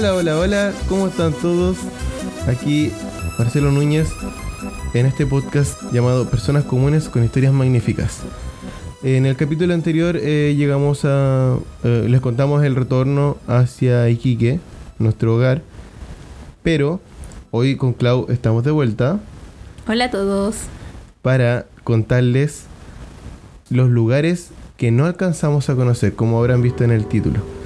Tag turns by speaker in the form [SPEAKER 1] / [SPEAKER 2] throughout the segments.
[SPEAKER 1] Hola, hola, hola, ¿cómo están todos? Aquí Marcelo Núñez en este podcast llamado Personas Comunes con Historias Magníficas. En el capítulo anterior eh, llegamos a... eh, les contamos el retorno hacia Iquique, nuestro hogar, pero hoy con Clau estamos de vuelta
[SPEAKER 2] Hola a todos.
[SPEAKER 1] para contarles los lugares que no alcanzamos a conocer, como habrán visto en el título.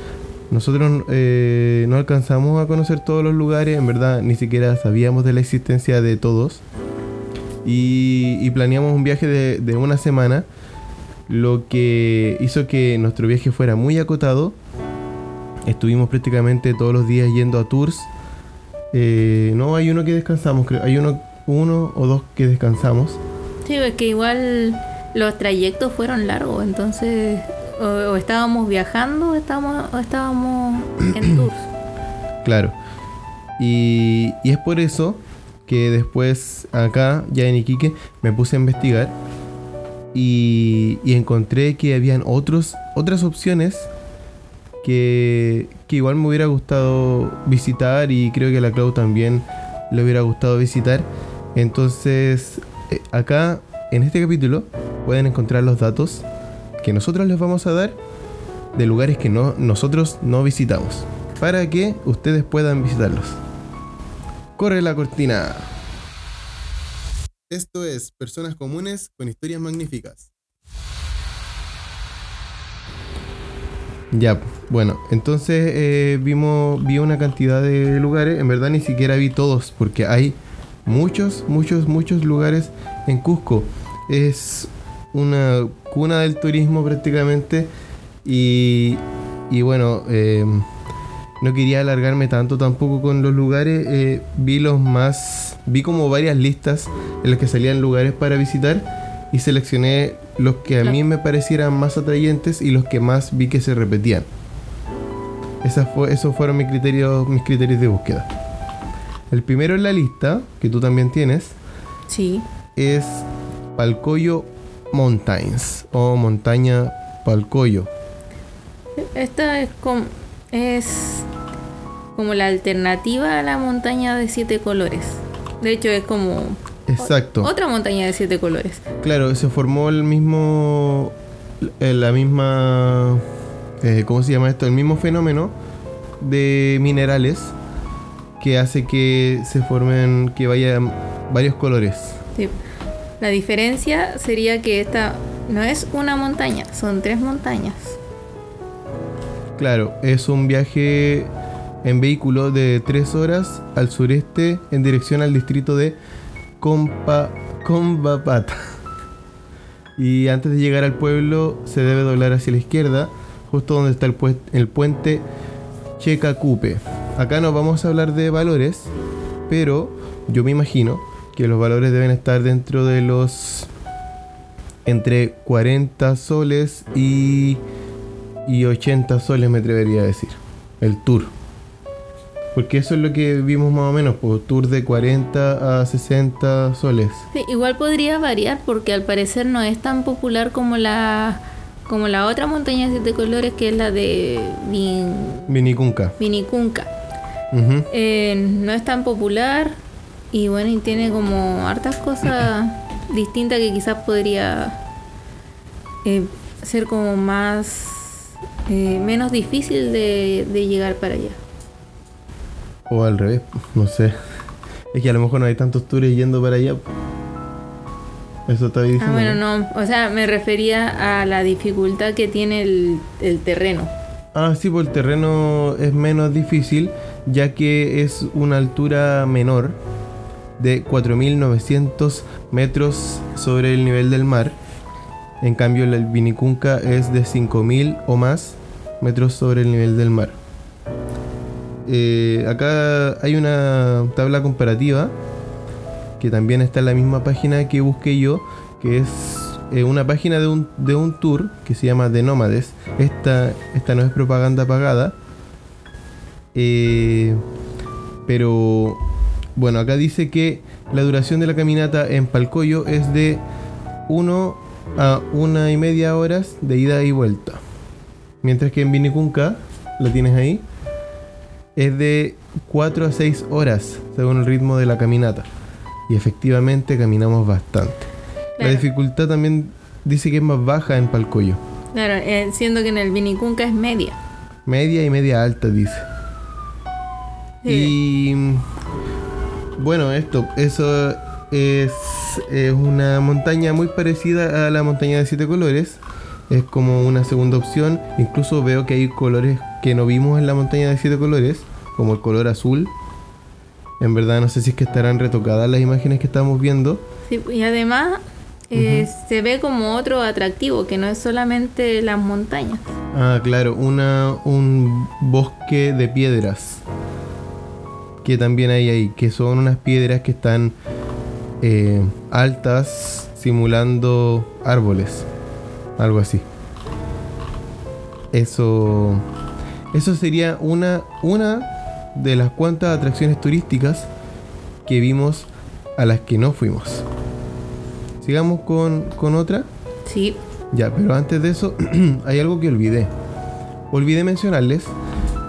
[SPEAKER 1] Nosotros eh, no alcanzamos a conocer todos los lugares, en verdad ni siquiera sabíamos de la existencia de todos. Y, y planeamos un viaje de, de una semana, lo que hizo que nuestro viaje fuera muy acotado. Estuvimos prácticamente todos los días yendo a tours. Eh, no, hay uno que descansamos, creo. Hay uno, uno o dos que descansamos.
[SPEAKER 2] Sí, es que igual los trayectos fueron largos, entonces o, o estábamos viajando o estábamos, o estábamos en tours.
[SPEAKER 1] Claro. Y, y es por eso que después acá, ya en Iquique, me puse a investigar y, y encontré que habían otros, otras opciones que, que igual me hubiera gustado visitar y creo que a la Clau también le hubiera gustado visitar. Entonces, eh, acá en este capítulo pueden encontrar los datos que nosotros les vamos a dar de lugares que no, nosotros no visitamos para que ustedes puedan visitarlos. Corre la cortina. Esto es Personas Comunes con Historias Magníficas. Ya, bueno, entonces eh, vimos, vi una cantidad de lugares, en verdad ni siquiera vi todos, porque hay muchos, muchos, muchos lugares en Cusco. Es una cuna del turismo prácticamente y, y bueno, eh, no quería alargarme tanto tampoco con los lugares. eh, vi los más. Vi como varias listas en las que salían lugares para visitar. Y seleccioné los que a mí me parecieran más atrayentes y los que más vi que se repetían. Esas fue, esos fueron mis criterios, mis criterios de búsqueda. El primero en la lista, que tú también tienes,
[SPEAKER 2] Sí.
[SPEAKER 1] es Palcoyo Mountains o Montaña Palcoyo.
[SPEAKER 2] Esta es como, es como la alternativa a la montaña de siete colores. De hecho, es como
[SPEAKER 1] Exacto.
[SPEAKER 2] otra montaña de siete colores.
[SPEAKER 1] Claro, se formó el mismo. eh, La misma. eh, ¿Cómo se llama esto? El mismo fenómeno de minerales que hace que se formen. que vayan varios colores.
[SPEAKER 2] Sí. La diferencia sería que esta no es una montaña, son tres montañas.
[SPEAKER 1] Claro, es un viaje en vehículo de 3 horas al sureste en dirección al distrito de Compa, Combapata. Y antes de llegar al pueblo se debe doblar hacia la izquierda, justo donde está el, pue- el puente. Acá no vamos a hablar de valores, pero yo me imagino que los valores deben estar dentro de los entre 40 soles y y 80 soles me atrevería a decir. El tour. Porque eso es lo que vimos más o menos, pues tour de 40 a 60 soles.
[SPEAKER 2] Sí, igual podría variar porque al parecer no es tan popular como la como la otra montaña de siete colores que es la de Vin,
[SPEAKER 1] Vinicunca.
[SPEAKER 2] Eh, no es tan popular y bueno, y tiene como hartas cosas distintas que quizás podría eh, ser como más eh, menos difícil de, de llegar para allá.
[SPEAKER 1] O al revés, no sé. Es que a lo mejor no hay tantos tours yendo para allá. Eso está diciendo.
[SPEAKER 2] Ah, bueno, no, o sea, me refería a la dificultad que tiene el, el terreno.
[SPEAKER 1] Ah, sí, pues el terreno es menos difícil, ya que es una altura menor de 4.900 metros sobre el nivel del mar. En cambio, el Vinicunca es de 5.000 o más metros sobre el nivel del mar. Eh, acá hay una tabla comparativa que también está en la misma página que busqué yo, que es eh, una página de un, de un tour que se llama The Nómades. Esta, esta no es propaganda pagada. Eh, pero bueno, acá dice que la duración de la caminata en Palcoyo es de 1 a una y media horas de ida y vuelta. Mientras que en Vinicunca, la tienes ahí, es de 4 a 6 horas según el ritmo de la caminata. Y efectivamente caminamos bastante. La dificultad también dice que es más baja en Palcoyo.
[SPEAKER 2] Claro, eh, siendo que en el Vinicunca es media.
[SPEAKER 1] Media y media alta, dice.
[SPEAKER 2] Sí.
[SPEAKER 1] Y bueno, esto, eso es, es una montaña muy parecida a la montaña de siete colores. Es como una segunda opción. Incluso veo que hay colores que no vimos en la montaña de siete colores, como el color azul. En verdad no sé si es que estarán retocadas las imágenes que estamos viendo.
[SPEAKER 2] Sí, y además eh, se ve como otro atractivo, que no es solamente las montañas.
[SPEAKER 1] Ah, claro, una, un bosque de piedras. Que también hay ahí, que son unas piedras que están eh, altas, simulando árboles. Algo así. Eso. Eso sería una, una de las cuantas atracciones turísticas que vimos a las que no fuimos. Sigamos con, con otra.
[SPEAKER 2] Sí,
[SPEAKER 1] Ya, pero antes de eso, hay algo que olvidé. Olvidé mencionarles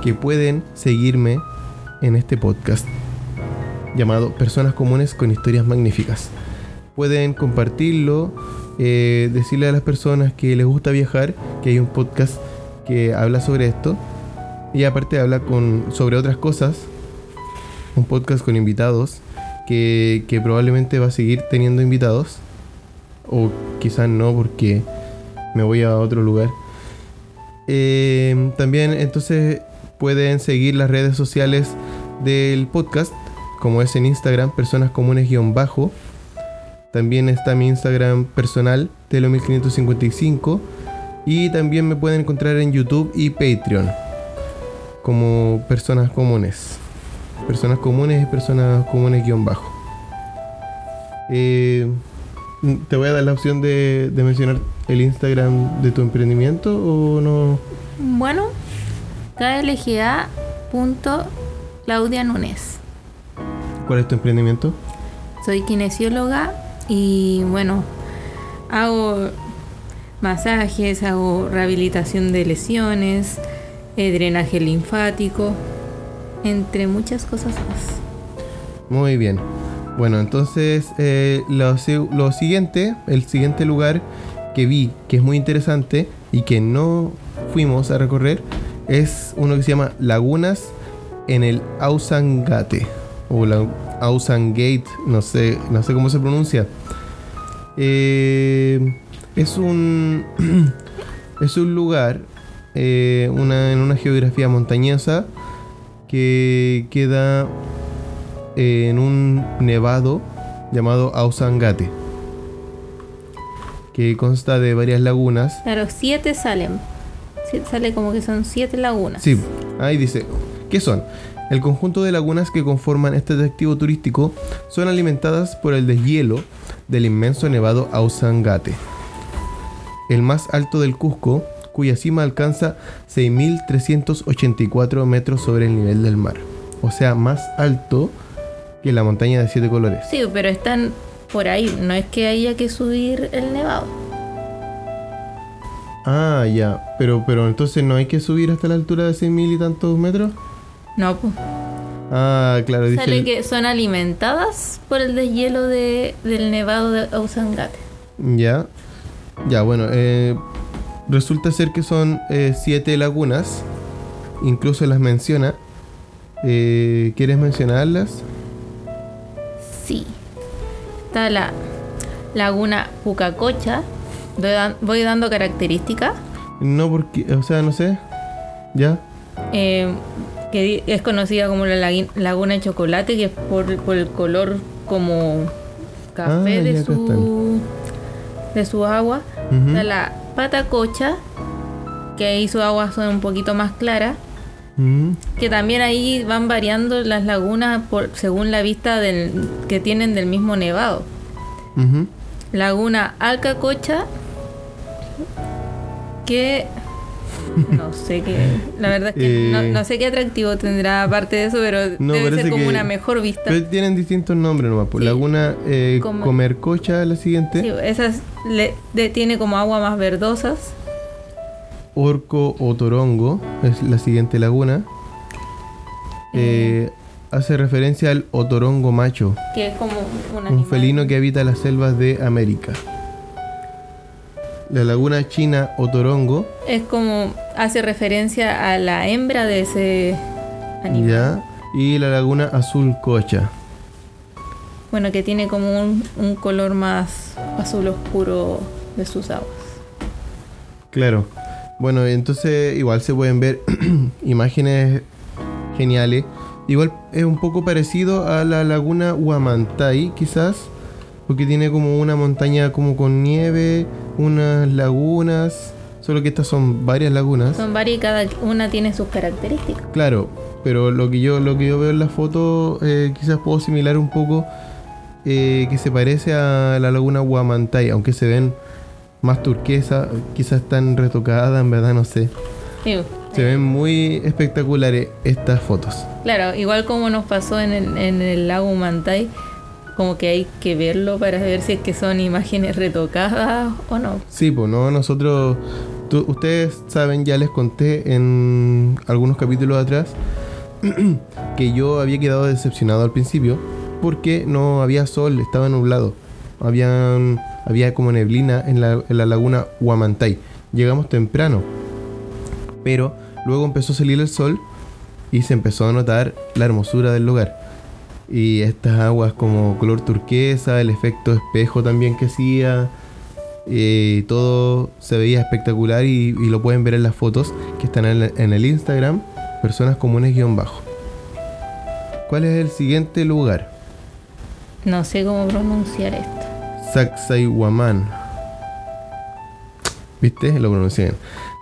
[SPEAKER 1] que pueden seguirme en este podcast llamado Personas Comunes con Historias Magníficas. Pueden compartirlo, eh, decirle a las personas que les gusta viajar que hay un podcast que habla sobre esto y aparte habla con, sobre otras cosas. Un podcast con invitados que, que probablemente va a seguir teniendo invitados. O quizás no porque me voy a otro lugar. Eh, también entonces pueden seguir las redes sociales del podcast, como es en Instagram, personas comunes-bajo. También está mi Instagram personal, Telo1555. Y también me pueden encontrar en YouTube y Patreon, como personas comunes. Personas comunes y personas comunes-bajo. Eh, te voy a dar la opción de, de mencionar el Instagram de tu emprendimiento o no.
[SPEAKER 2] bueno, klga.claudia Núñez.
[SPEAKER 1] ¿Cuál es tu emprendimiento?
[SPEAKER 2] Soy kinesióloga y bueno, hago masajes, hago rehabilitación de lesiones, eh, drenaje linfático, entre muchas cosas más.
[SPEAKER 1] Muy bien. Bueno, entonces eh, lo siguiente, el siguiente lugar que vi que es muy interesante y que no fuimos a recorrer es uno que se llama Lagunas en el Ausangate o la Ausangate, no sé, no sé cómo se pronuncia. Eh, es un es un lugar eh, una, en una geografía montañosa que queda en un nevado llamado Ausangate, que consta de varias lagunas.
[SPEAKER 2] Claro, siete salen. Sale como que son siete lagunas.
[SPEAKER 1] Sí, ahí dice, ¿qué son? El conjunto de lagunas que conforman este atractivo turístico son alimentadas por el deshielo del inmenso nevado Ausangate, el más alto del Cusco, cuya cima alcanza 6.384 metros sobre el nivel del mar. O sea, más alto que la montaña de siete colores.
[SPEAKER 2] Sí, pero están por ahí. No es que haya que subir el nevado.
[SPEAKER 1] Ah, ya. Pero, pero entonces no hay que subir hasta la altura de 6.000 y tantos metros.
[SPEAKER 2] No, pues.
[SPEAKER 1] Ah, claro, dice.
[SPEAKER 2] Sale que son alimentadas por el deshielo de, del nevado de Ausangate.
[SPEAKER 1] Ya. Ya, bueno. eh, resulta ser que son eh, siete lagunas. Incluso las menciona. Eh, ¿Quieres mencionarlas?
[SPEAKER 2] Sí. Está la laguna Pucacocha. Voy dando características.
[SPEAKER 1] No, porque. O sea, no sé. Ya.
[SPEAKER 2] eh, que es conocida como la laguna de chocolate, que es por, por el color como café
[SPEAKER 1] Ah,
[SPEAKER 2] de su de su agua.
[SPEAKER 1] Ujú.
[SPEAKER 2] Está la Patacocha, que ahí su agua son un poquito más claras.
[SPEAKER 1] Mm,
[SPEAKER 2] Que también ahí van variando las lagunas por, según la vista del, que tienen del mismo nevado. Laguna Alcacocha, que no sé qué, la verdad es que
[SPEAKER 1] Eh.
[SPEAKER 2] no sé qué atractivo tendrá aparte de eso, pero
[SPEAKER 1] No,
[SPEAKER 2] debe ser como una mejor vista.
[SPEAKER 1] Pero tienen distintos nombres nomás. pues.
[SPEAKER 2] Sí.
[SPEAKER 1] Laguna eh, Comercocha, la siguiente.
[SPEAKER 2] Sí, esas le- de- tiene como agua más verdosas.
[SPEAKER 1] Orco o Torongo es la siguiente laguna. eh, hace referencia al otorongo macho,
[SPEAKER 2] Que es como un
[SPEAKER 1] un felino que habita las selvas de América. La laguna china otorongo,
[SPEAKER 2] Es como. Hace referencia a la hembra de ese animal.
[SPEAKER 1] ya, y la laguna azul cocha.
[SPEAKER 2] Bueno, que tiene como un, un color más azul oscuro de sus aguas.
[SPEAKER 1] Claro. Bueno, entonces igual se pueden ver imágenes geniales. Igual es un poco parecido a la laguna Huamantay, quizás, porque tiene como una montaña como con nieve, unas lagunas, solo que estas son varias lagunas.
[SPEAKER 2] Son varias y cada una tiene sus características.
[SPEAKER 1] Claro, pero lo que yo lo que yo veo en la foto eh, quizás puedo similar un poco eh, que se parece a la laguna Huamantay, aunque se ven más turquesa, quizás están retocadas, en verdad no sé. Se ven muy espectaculares estas fotos.
[SPEAKER 2] Claro, igual como nos pasó en el, en el lago Mantay, como que hay que verlo para ver si es que son imágenes retocadas o no.
[SPEAKER 1] Sí, pues no, nosotros, ustedes saben, ya les conté en algunos capítulos atrás que yo había quedado decepcionado al principio porque no había sol, estaba nublado. Habían, había como neblina en la, en la laguna Huamantay. Llegamos temprano, pero luego empezó a salir el sol y se empezó a notar la hermosura del lugar. Y estas aguas como color turquesa, el efecto espejo también que hacía. eh, todo se veía espectacular y, y lo pueden ver en las fotos que están en, el- en el Instagram, personas comunes guion bajo. ¿Cuál es el siguiente lugar?
[SPEAKER 2] No sé cómo pronunciar esto.
[SPEAKER 1] Sacsayhuamán. ¿Viste? Lo pronuncié bien.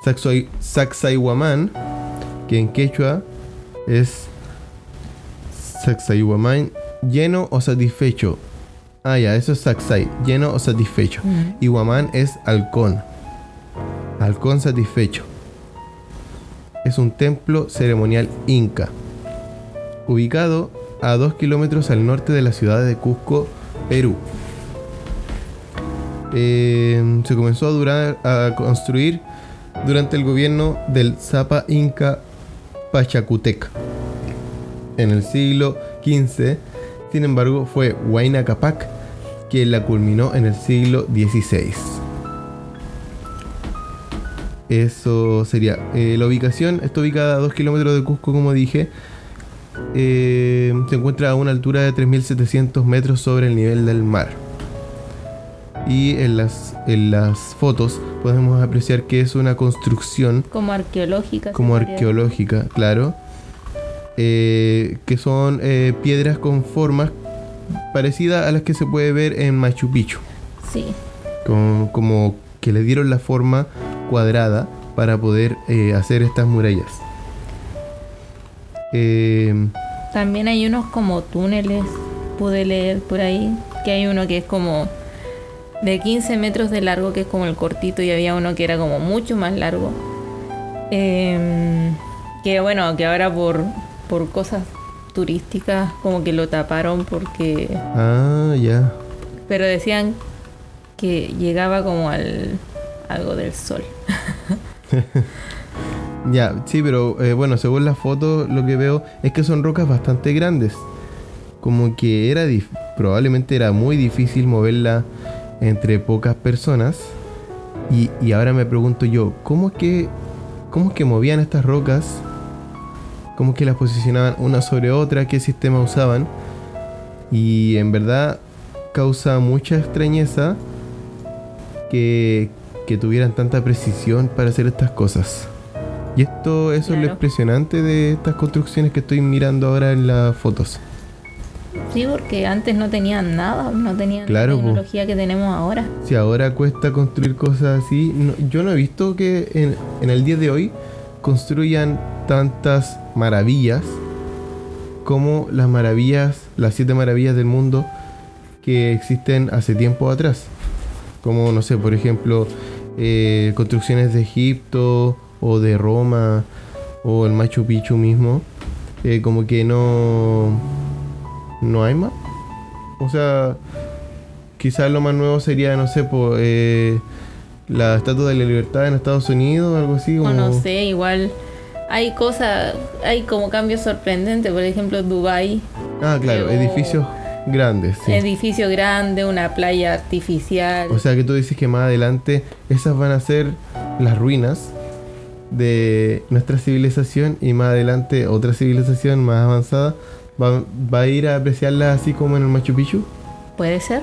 [SPEAKER 1] Sacsay- Sacsayhuamán, que en quechua es Sacsayhuamán lleno o satisfecho. Ah, ya, eso es Sacsay, lleno o satisfecho. Y es halcón. Halcón satisfecho. Es un templo ceremonial inca. Ubicado a 2 kilómetros al norte de la ciudad de Cusco, Perú. Eh, se comenzó a, durar, a construir durante el gobierno del Zapa Inca Pachacutec en el siglo XV. Sin embargo, fue Huayna Capac quien la culminó en el siglo XVI. Eso sería. eh, la ubicación está ubicada a 2 kilómetros de Cusco, como dije. Eh, se encuentra a una altura de 3.700 metros sobre el nivel del mar. Y en las, en las fotos podemos apreciar que es una construcción
[SPEAKER 2] Como arqueológica.
[SPEAKER 1] como arqueológica, claro. Eh, que son eh, piedras con formas parecidas a las que se puede ver en Machu Picchu.
[SPEAKER 2] Sí.
[SPEAKER 1] Como, como que le dieron la forma cuadrada para poder eh, hacer estas murallas.
[SPEAKER 2] También hay unos como túneles, pude leer por ahí, que hay uno que es como de 15 metros de largo, que es como el cortito, y había uno que era como mucho más largo. Em, que bueno, que ahora por, por cosas turísticas como que lo taparon porque...
[SPEAKER 1] ah, ya.
[SPEAKER 2] Pero decían que llegaba como al algo del sol.
[SPEAKER 1] Ya, sí, pero eh, bueno, según la foto lo que veo es que son rocas bastante grandes. Como que era probablemente era muy difícil moverla entre pocas personas. Y, y ahora me pregunto yo, ¿cómo es que cómo es que movían estas rocas? ¿Cómo es que las posicionaban una sobre otra? ¿Qué sistema usaban? Y en verdad causa mucha extrañeza que, que tuvieran tanta precisión para hacer estas cosas. Y esto, eso es lo impresionante de estas construcciones que estoy mirando ahora en las fotos.
[SPEAKER 2] Sí, porque antes no tenían nada, no tenían
[SPEAKER 1] Claro,
[SPEAKER 2] la
[SPEAKER 1] po.
[SPEAKER 2] tecnología que tenemos ahora.
[SPEAKER 1] Si ahora cuesta construir cosas así, no- yo no he visto que en, en el día de hoy construyan tantas maravillas como las maravillas, las siete maravillas del mundo que existen hace tiempo atrás. Como, no sé, por ejemplo, eh, construcciones de Egipto o de Roma o el Machu Picchu mismo. eh, como que no... No hay más. O sea, quizás lo más nuevo sería, no sé, po, eh, la Estatua de la Libertad en Estados Unidos, algo así. Como...
[SPEAKER 2] O no sé, igual hay cosas, hay como cambios sorprendentes, por ejemplo, Dubai,
[SPEAKER 1] Ah, claro, edificios grandes. sí.
[SPEAKER 2] edificio grande, una playa artificial.
[SPEAKER 1] O sea que tú dices que más adelante esas van a ser las ruinas de nuestra civilización y más adelante otra civilización más avanzada va, va a ir a apreciarlas así como en el Machu Picchu.
[SPEAKER 2] Puede ser.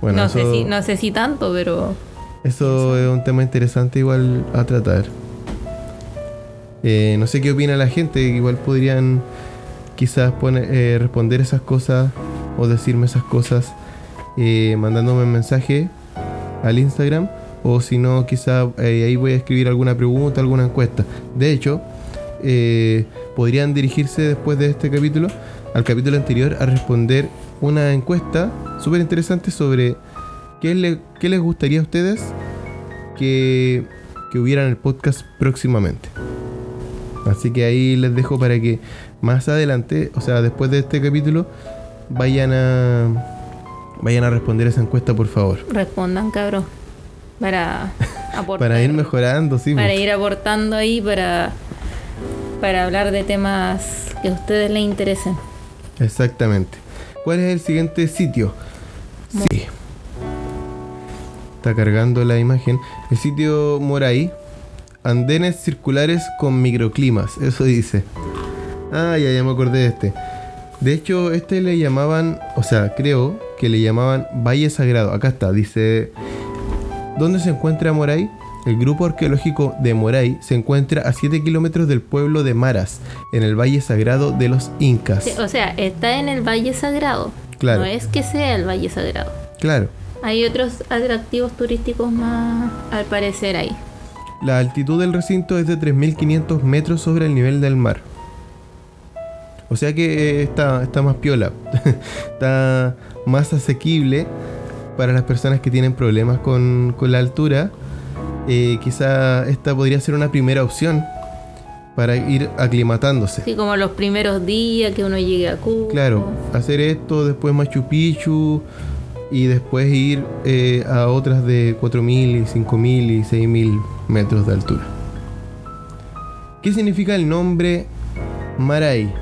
[SPEAKER 1] Bueno,
[SPEAKER 2] no
[SPEAKER 1] eso,
[SPEAKER 2] sé si, no sé si tanto, pero
[SPEAKER 1] eso es un tema interesante igual a tratar. Eh, no sé qué opina la gente, igual podrían quizás poner, eh, responder esas cosas o decirme esas cosas eh, mandándome un mensaje al Instagram o si no quizás ahí voy a escribir alguna pregunta, alguna encuesta. De hecho, podrían dirigirse después de este capítulo al capítulo anterior a responder una encuesta súper interesante sobre qué, le- les gustaría a ustedes que, que el podcast próximamente. Así que ahí les dejo para que más adelante, o sea, después de este capítulo, vayan a vayan a responder esa encuesta, por favor.
[SPEAKER 2] respondan, cabros. Para aportar.
[SPEAKER 1] Para ir mejorando, sí.
[SPEAKER 2] para
[SPEAKER 1] pues.
[SPEAKER 2] ir aportando ahí para, para hablar de temas que a ustedes les interesen.
[SPEAKER 1] Exactamente. ¿Cuál es el siguiente sitio? Sí. Está cargando la imagen. El sitio Moray. Andenes circulares con microclimas. Eso dice. Ah, ya, ya me acordé de este. De hecho, este le llamaban, o sea, creo que le llamaban Valle Sagrado. Acá está, dice... ¿Dónde se encuentra Moray? El grupo arqueológico de Moray se encuentra a 7 kilómetros del pueblo de Maras, en el Valle Sagrado de los Incas.
[SPEAKER 2] Sí, o sea, está en el Valle Sagrado.
[SPEAKER 1] Claro.
[SPEAKER 2] No es que sea el Valle Sagrado.
[SPEAKER 1] Claro.
[SPEAKER 2] Hay otros atractivos turísticos más, al parecer, ahí.
[SPEAKER 1] La altitud del recinto es de 3.500 metros sobre el nivel del mar. O sea que eh, está, está más piola. está más asequible para las personas que tienen problemas con, con la altura. Eh, quizá esta podría ser una primera opción para ir aclimatándose.
[SPEAKER 2] Así como los primeros días que uno llegue a Cuba.
[SPEAKER 1] Claro, hacer esto, después Machu Picchu y después ir eh, a otras de 4.000, 5.000 y 6.000 metros de altura. ¿Qué significa el nombre Maray?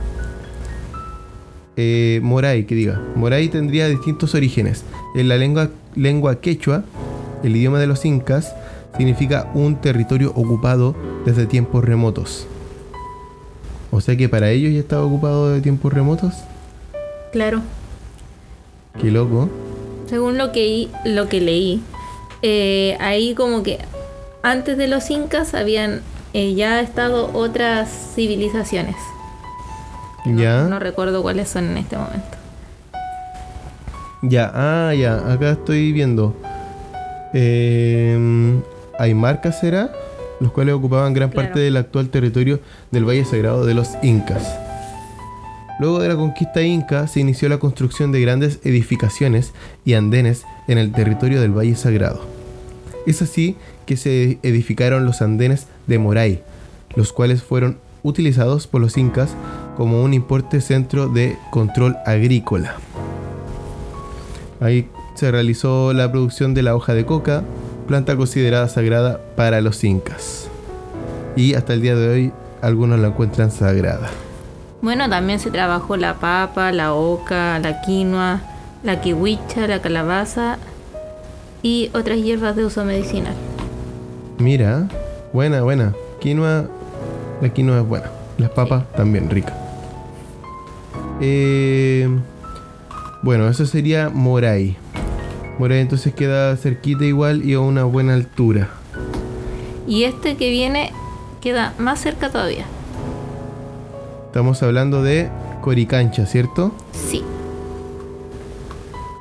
[SPEAKER 1] Eh, Moray, que diga. Moray tendría distintos orígenes. En la lengua, lengua quechua, el idioma de los incas, significa un territorio ocupado desde tiempos remotos. O sea que para ellos ya estaba ocupado de tiempos remotos.
[SPEAKER 2] Claro.
[SPEAKER 1] Qué loco.
[SPEAKER 2] Según lo que, lo que leí, eh, ahí como que antes de los incas habían eh, ya estado otras civilizaciones. no-
[SPEAKER 1] Ya.
[SPEAKER 2] No, recuerdo cuáles son en este momento.
[SPEAKER 1] Ya, ah, ya, acá estoy viendo. Eh, Aymarca será, los cuales ocupaban gran
[SPEAKER 2] Claro.
[SPEAKER 1] parte del actual territorio del Valle Sagrado de los Incas. Luego de la conquista inca se inició la construcción de grandes edificaciones y andenes en el territorio del Valle Sagrado. Es así que se edificaron los andenes de Moray, los cuales fueron utilizados por los incas como un importante centro de control agrícola. Ahí se realizó la producción de la hoja de coca, planta considerada sagrada para los incas. Y hasta el día de hoy algunos la encuentran sagrada.
[SPEAKER 2] Bueno, también se trabajó la papa, la oca, la quinoa, la kiwicha, la calabaza y otras hierbas de uso medicinal.
[SPEAKER 1] Mira, buena, buena. Quinoa, la quinoa es buena. Las papas también ricas. Eh, bueno, eso sería Moray. Moray entonces queda cerquita igual y a una buena altura.
[SPEAKER 2] Y este que viene queda más cerca todavía.
[SPEAKER 1] Estamos hablando de Coricancha, ¿cierto?
[SPEAKER 2] Sí.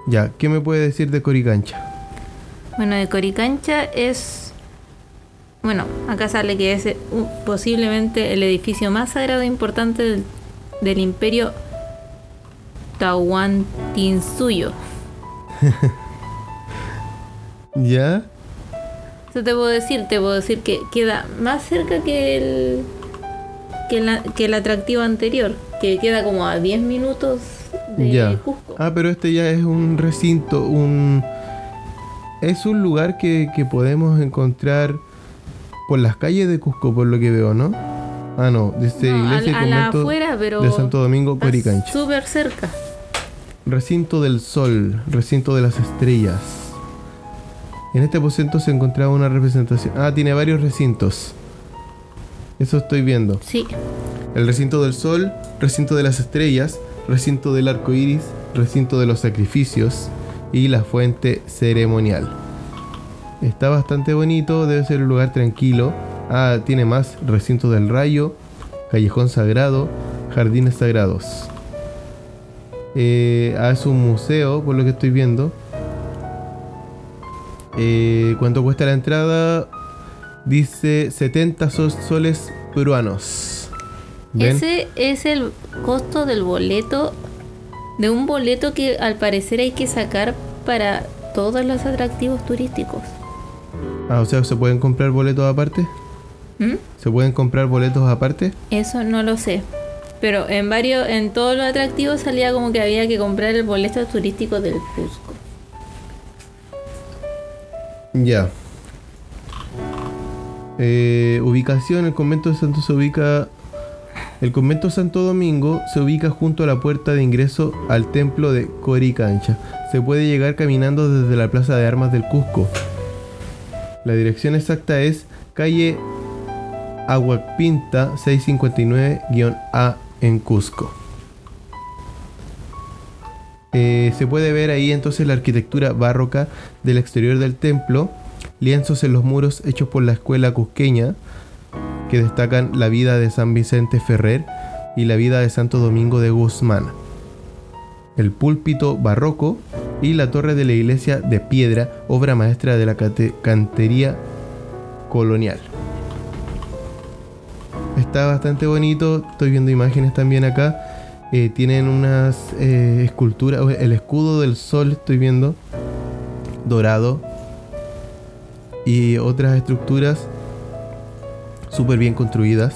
[SPEAKER 1] Ya, ¿qué me puede decir de Coricancha?
[SPEAKER 2] Bueno, de Coricancha es... Bueno, acá sale que es un- posiblemente el edificio más sagrado e importante del, del imperio Tahuantinsuyo.
[SPEAKER 1] ¿Ya?
[SPEAKER 2] Eso te puedo decir, te puedo decir que queda más cerca que el, que, la- que el atractivo anterior, que queda como a 10 minutos de
[SPEAKER 1] ya.
[SPEAKER 2] Cusco.
[SPEAKER 1] Ah, pero este ya es un recinto, un... Es un lugar que, que podemos encontrar por las calles de Cusco, por lo que veo, ¿no? Ah, no, dice
[SPEAKER 2] No,
[SPEAKER 1] iglesia
[SPEAKER 2] a, la afuera, pero
[SPEAKER 1] de Santo Domingo, Coricancha.
[SPEAKER 2] Súper cerca.
[SPEAKER 1] Recinto del Sol, recinto de las estrellas. En este aposento se encontraba una representación. Ah, tiene varios recintos. Eso estoy viendo.
[SPEAKER 2] Sí.
[SPEAKER 1] El recinto del Sol, recinto de las estrellas, recinto del arco iris, recinto de los sacrificios y la fuente ceremonial. Está bastante bonito, debe ser un lugar tranquilo. Ah, tiene más recinto del rayo, callejón sagrado, jardines sagrados. Eh, ah, es un museo, por lo que estoy viendo. Eh, ¿Cuánto cuesta la entrada? Dice 70 sol- soles peruanos. ¿Ven?
[SPEAKER 2] Ese es el costo del boleto, de un boleto que al parecer hay que sacar para todos los atractivos turísticos.
[SPEAKER 1] Ah, o sea, ¿se pueden comprar boletos aparte?
[SPEAKER 2] ¿Mm?
[SPEAKER 1] ¿Se pueden comprar boletos aparte?
[SPEAKER 2] Eso no lo sé. Pero en varios, en todos los atractivos salía como que había que comprar el boleto turístico del Cusco.
[SPEAKER 1] Ya. Eh, ubicación, el convento de Santo se ubica... El convento Santo Domingo se ubica junto a la puerta de ingreso al templo de Coricancha. Se puede llegar caminando desde la Plaza de Armas del Cusco. La dirección exacta es calle Aguapinta 659-A en Cusco. Eh, se puede ver ahí entonces la arquitectura barroca del exterior del templo, lienzos en los muros hechos por la escuela cusqueña, que destacan la vida de San Vicente Ferrer y la vida de Santo Domingo de Guzmán. El púlpito barroco y la torre de la iglesia de piedra, obra maestra de la cantería colonial. Está bastante bonito, estoy viendo imágenes también acá. Eh, tienen unas eh, esculturas, el escudo del sol estoy viendo, dorado, y otras estructuras súper bien construidas.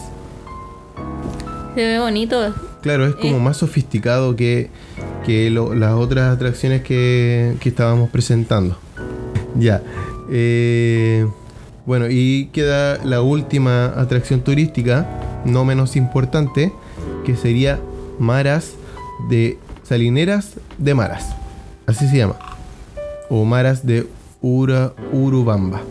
[SPEAKER 2] Se ve bonito.
[SPEAKER 1] Claro, es como
[SPEAKER 2] Eh.
[SPEAKER 1] más sofisticado que, que lo- las otras atracciones que, que estábamos presentando. ya. eh, bueno, y queda la última atracción turística, no menos importante, que sería Maras de Salineras de Maras. Así se llama. O Maras de Ura, Urubamba.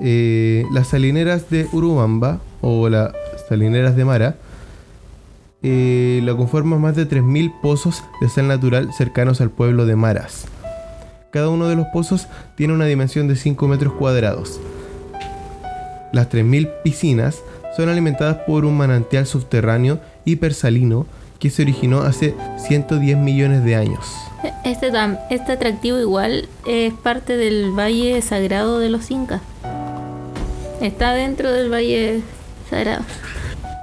[SPEAKER 1] Eh, las salineras de Urubamba o las salineras de Mara eh, lo conforman más de 3.000 pozos de sal natural cercanos al pueblo de Maras. Cada uno de los pozos tiene una dimensión de 5 metros cuadrados. Las 3.000 piscinas son alimentadas por un manantial subterráneo hipersalino que se originó hace 110 millones de años.
[SPEAKER 2] Este, este atractivo igual es parte del Valle Sagrado de los Incas. Está dentro del Valle Sagrado.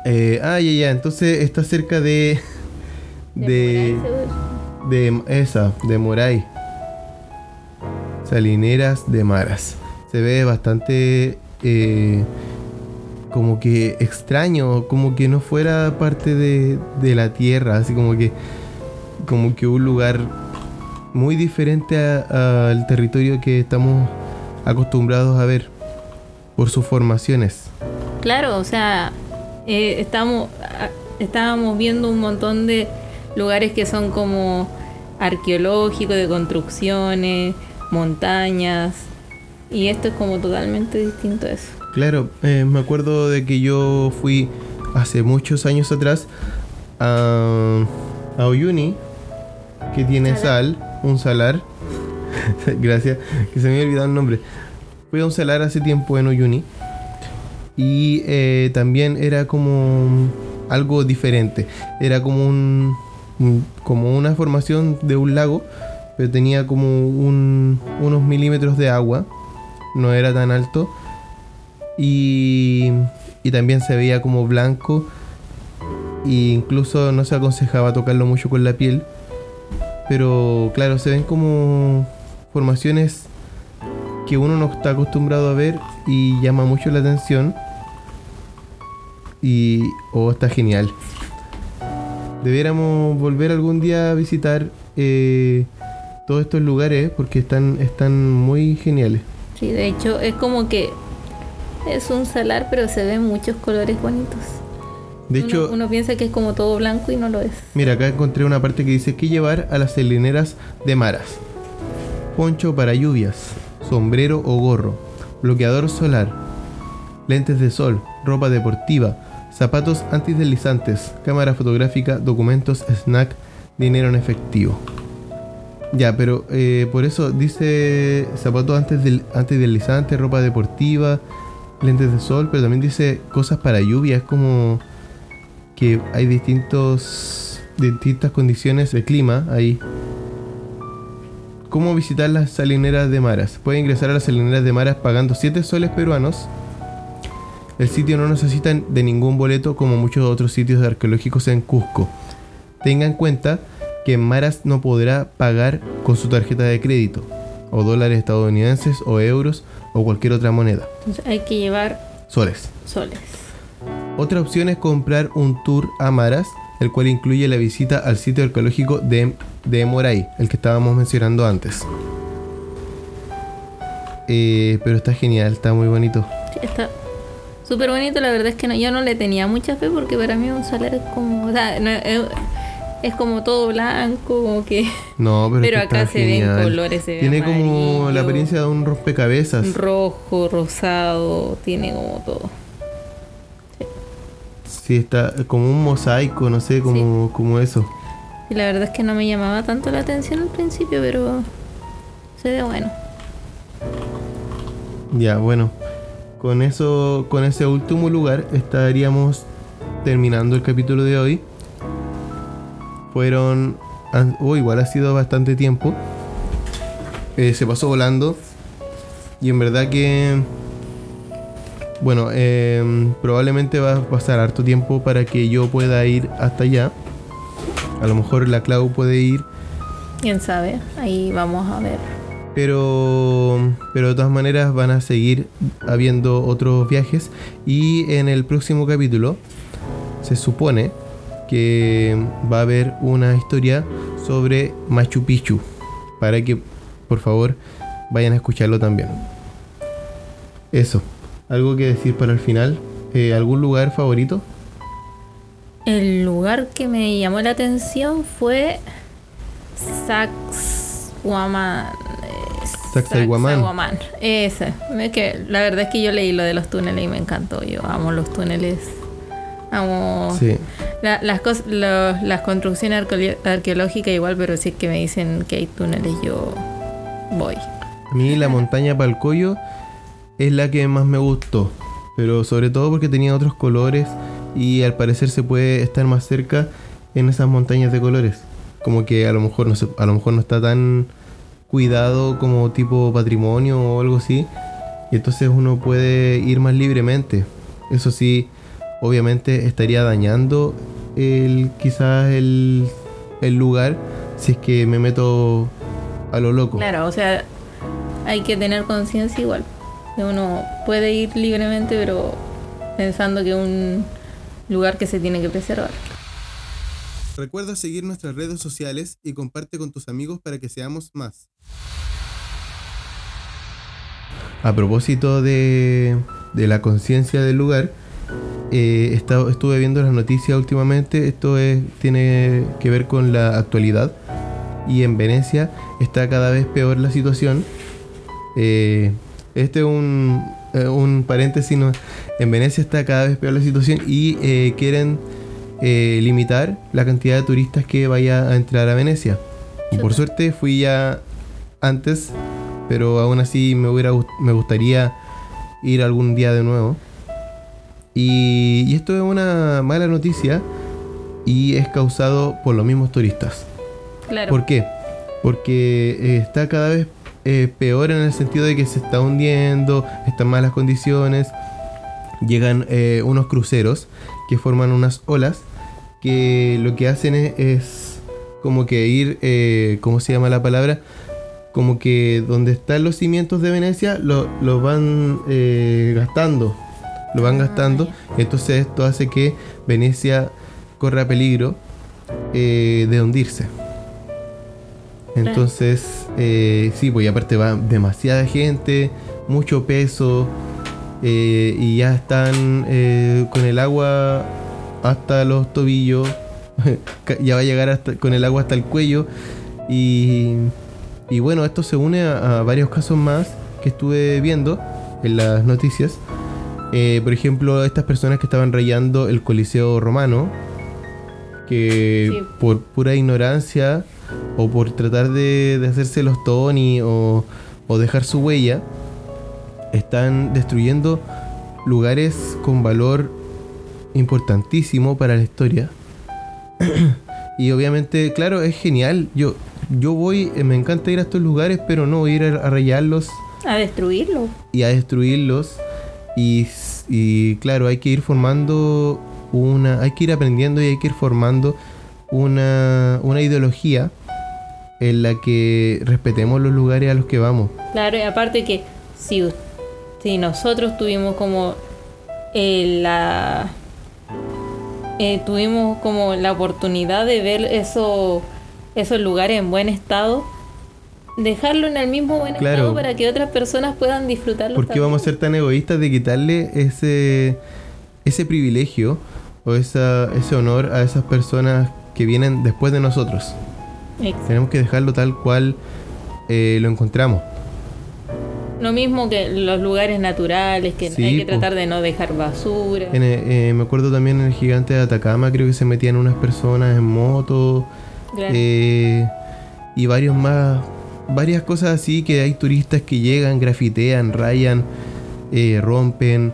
[SPEAKER 1] Eh, ah, ya, ya, entonces está cerca de... De...
[SPEAKER 2] Moray.
[SPEAKER 1] De esa, de Moray. Salineras de Maras. Se ve bastante eh, como que extraño, como que no fuera parte de, de la tierra, así como que como que un lugar muy diferente al territorio que estamos acostumbrados a ver por sus formaciones.
[SPEAKER 2] Claro, o sea, eh, estamos, a- estábamos viendo un montón de lugares que son como arqueológicos, de construcciones, montañas, y esto es como totalmente distinto a eso.
[SPEAKER 1] Claro, eh, me acuerdo de que yo fui hace muchos años atrás a, a Uyuni, que tiene sal, un salar. Gracias, que se me había olvidado el nombre. Fui a un salar hace tiempo en Uyuni y eh, también era como algo diferente. Era como un- como una formación de un lago, pero tenía como un- unos milímetros de agua. No era tan alto y, y también se veía como blanco e incluso no se aconsejaba tocarlo mucho con la piel pero claro se ven como formaciones que uno no está acostumbrado a ver y llama mucho la atención y oh, está genial debiéramos volver algún día a visitar eh, todos estos lugares porque están, están muy geniales
[SPEAKER 2] Sí, de hecho es como que es un salar, pero se ven muchos colores bonitos.
[SPEAKER 1] De
[SPEAKER 2] Uno-
[SPEAKER 1] hecho,
[SPEAKER 2] uno, piensa que es como todo blanco y no lo es.
[SPEAKER 1] mira, acá encontré una parte que dice que llevar a las salineras de maras. Poncho para lluvias, sombrero o gorro, bloqueador solar, lentes de sol, ropa deportiva, zapatos antideslizantes, cámara fotográfica, documentos, snack, dinero en efectivo. Ya, pero eh, por eso dice zapatos antideslizantes, ropa deportiva, lentes de sol, pero también dice cosas para lluvia. Es como que hay distintos distintas condiciones de clima ahí. ¿Cómo visitar las salineras de Maras? Puede ingresar a las salineras de Maras pagando 7 soles peruanos. El sitio no necesita de ningún boleto como muchos otros sitios arqueológicos en Cusco. Tenga en cuenta que Maras no podrá pagar con su tarjeta de crédito, o dólares estadounidenses, o euros, o cualquier otra moneda.
[SPEAKER 2] Entonces hay que llevar
[SPEAKER 1] Soles.
[SPEAKER 2] soles.
[SPEAKER 1] Otra opción es comprar un tour a Maras, el cual incluye la visita al sitio arqueológico de, de Moray, el que estábamos mencionando antes. Eh, pero está genial, está muy bonito.
[SPEAKER 2] Sí, está súper bonito. La verdad es que no, yo no le tenía mucha fe porque para mí un salar es como. O sea, no, es, es como todo blanco, como que.
[SPEAKER 1] No, pero,
[SPEAKER 2] Pero
[SPEAKER 1] es que
[SPEAKER 2] acá
[SPEAKER 1] está
[SPEAKER 2] se ven
[SPEAKER 1] genial.
[SPEAKER 2] colores, se ve
[SPEAKER 1] Tiene como la apariencia de un rompecabezas.
[SPEAKER 2] Rojo, rosado, tiene como todo.
[SPEAKER 1] Sí, está como un mosaico, no sé, como, como eso.
[SPEAKER 2] Y la verdad es que no me llamaba tanto la atención al principio, pero se ve bueno.
[SPEAKER 1] Ya, bueno. Con eso, con ese último lugar estaríamos terminando el capítulo de hoy. Fueron. Oh, igual ha sido bastante tiempo. Eh, se pasó volando. Y en verdad que. Bueno, eh, probablemente va a pasar harto tiempo para que yo pueda ir hasta allá. A lo mejor la Clau puede ir
[SPEAKER 2] Quién sabe, ahí vamos a ver.
[SPEAKER 1] pero, pero de todas maneras van a seguir habiendo otros viajes y en el próximo capítulo se supone que va a haber una historia sobre Machu Picchu para que por favor vayan a escucharlo también. Eso, algo que decir para el final, Eh, ¿algún lugar favorito?
[SPEAKER 2] El lugar que me llamó la atención fue Sacsayhuamán. eh,
[SPEAKER 1] Sacsayhuamán.
[SPEAKER 2] Ese. Es que la verdad es que yo leí lo de los túneles y me encantó. Yo amo los túneles. Amo
[SPEAKER 1] Sí.
[SPEAKER 2] la- las, cos- lo- las construcciones arqueológicas igual, pero si es que me dicen que hay túneles, yo voy.
[SPEAKER 1] A mí la montaña Palcoyo es la que más me gustó, pero sobre todo porque tenía otros colores y al parecer se puede estar más cerca en esas montañas de colores. Como que a lo mejor no a lo mejor no está tan cuidado como tipo patrimonio o algo así, y entonces uno puede ir más libremente. Eso sí, obviamente estaría dañando el quizás el, el lugar si es que me meto a lo loco.
[SPEAKER 2] Claro, o sea, hay que tener conciencia igual. Uno puede ir libremente, pero pensando que un lugar que se tiene que preservar.
[SPEAKER 1] Recuerda seguir nuestras redes sociales y comparte con tus amigos para que seamos más. A propósito de, de la conciencia del lugar, eh, estuve viendo las noticias últimamente. Esto es, tiene que ver con la actualidad. Y en Venecia está cada vez peor la situación. Eh, este es un, eh, un paréntesis. ¿no? En Venecia está cada vez peor la situación y eh, quieren eh, limitar la cantidad de turistas que vaya a entrar a Venecia. Y por suerte fui ya antes, pero aún así me, hubiera, me gustaría ir algún día de nuevo. Y, y esto es una mala noticia y es causado por los mismos turistas.
[SPEAKER 2] Claro.
[SPEAKER 1] ¿Por qué? Porque está cada vez eh, peor en el sentido de que se está hundiendo, están malas condiciones. Llegan eh, unos cruceros que forman unas olas que lo que hacen es, es como que ir, eh, ¿cómo se llama la palabra? Como que donde están los cimientos de Venecia lo, lo van eh, gastando, lo van
[SPEAKER 2] Ah,
[SPEAKER 1] gastando. Entonces esto hace que Venecia corra peligro eh, de hundirse. Entonces, eh, sí, pues y aparte va demasiada gente, mucho peso eh, y ya están eh, con el agua hasta los tobillos, ya va a llegar hasta, con el agua hasta el cuello y, y bueno, esto se une a, a varios casos más que estuve viendo en las noticias. Por ejemplo, estas personas que estaban rayando el Coliseo Romano, que
[SPEAKER 2] Sí.
[SPEAKER 1] por pura ignorancia o por tratar de, de hacerse los Tony o, o dejar su huella, están destruyendo lugares con valor importantísimo para la historia. y obviamente, claro, es genial. Yo, yo voy, eh, me encanta ir a estos lugares, pero no voy a ir a, a rayarlos
[SPEAKER 2] A destruirlo.
[SPEAKER 1] y a destruirlos. Y, y claro, hay que ir formando una. Hay que ir aprendiendo y hay que ir formando una, una ideología en la que respetemos los lugares a los que vamos.
[SPEAKER 2] Claro, y aparte que si, si nosotros tuvimos como eh, la eh, tuvimos como la oportunidad de ver eso, esos lugares en buen estado, dejarlo en el mismo buen
[SPEAKER 1] Claro.
[SPEAKER 2] estado para que otras personas puedan disfrutarlo.
[SPEAKER 1] ¿Por qué
[SPEAKER 2] también.
[SPEAKER 1] vamos a ser tan egoístas de quitarle ese, ese privilegio o esa, ese honor a esas personas que vienen después de nosotros?
[SPEAKER 2] Exacto.
[SPEAKER 1] Tenemos que dejarlo tal cual eh, lo encontramos.
[SPEAKER 2] Lo mismo que los lugares naturales, que
[SPEAKER 1] Sí,
[SPEAKER 2] hay que tratar de no dejar basura.
[SPEAKER 1] En el- eh, me acuerdo también en el gigante de Atacama, creo que se metían unas personas en moto eh, y varios más, varias cosas así que hay turistas que llegan, grafitean, rayan, eh, rompen.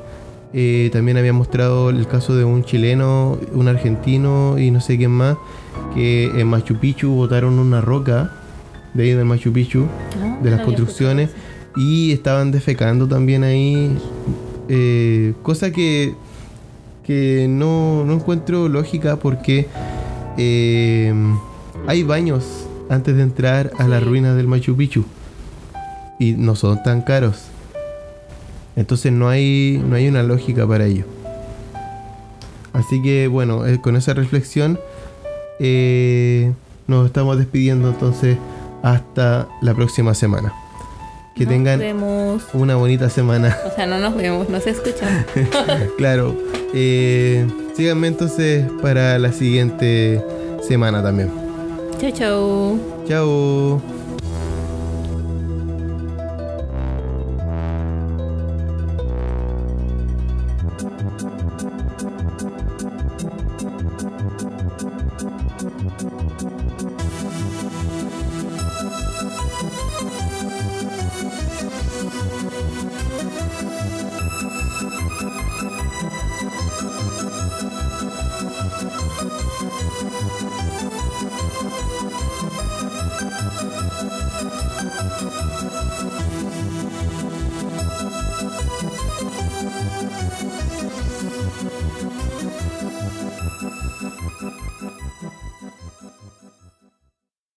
[SPEAKER 1] Eh, también había mostrado el caso de un chileno, un argentino y no sé quién más, que en Machu Picchu botaron una roca de ahí del Machu Picchu
[SPEAKER 2] Ah,
[SPEAKER 1] de las
[SPEAKER 2] no
[SPEAKER 1] construcciones y estaban defecando también ahí. eh, cosa que, que no, no encuentro lógica porque eh, hay baños antes de entrar a las ruinas del Machu Picchu y no son tan caros. Entonces no hay, no hay una lógica para ello. Así que bueno, eh, con esa reflexión eh, nos estamos despidiendo entonces hasta la próxima semana. Que
[SPEAKER 2] Nos
[SPEAKER 1] tengan
[SPEAKER 2] vemos.
[SPEAKER 1] una bonita semana.
[SPEAKER 2] O sea, no nos vemos, nos escuchamos.
[SPEAKER 1] claro. Eh, síganme entonces para la siguiente semana también.
[SPEAKER 2] chao, chao.
[SPEAKER 1] Chao.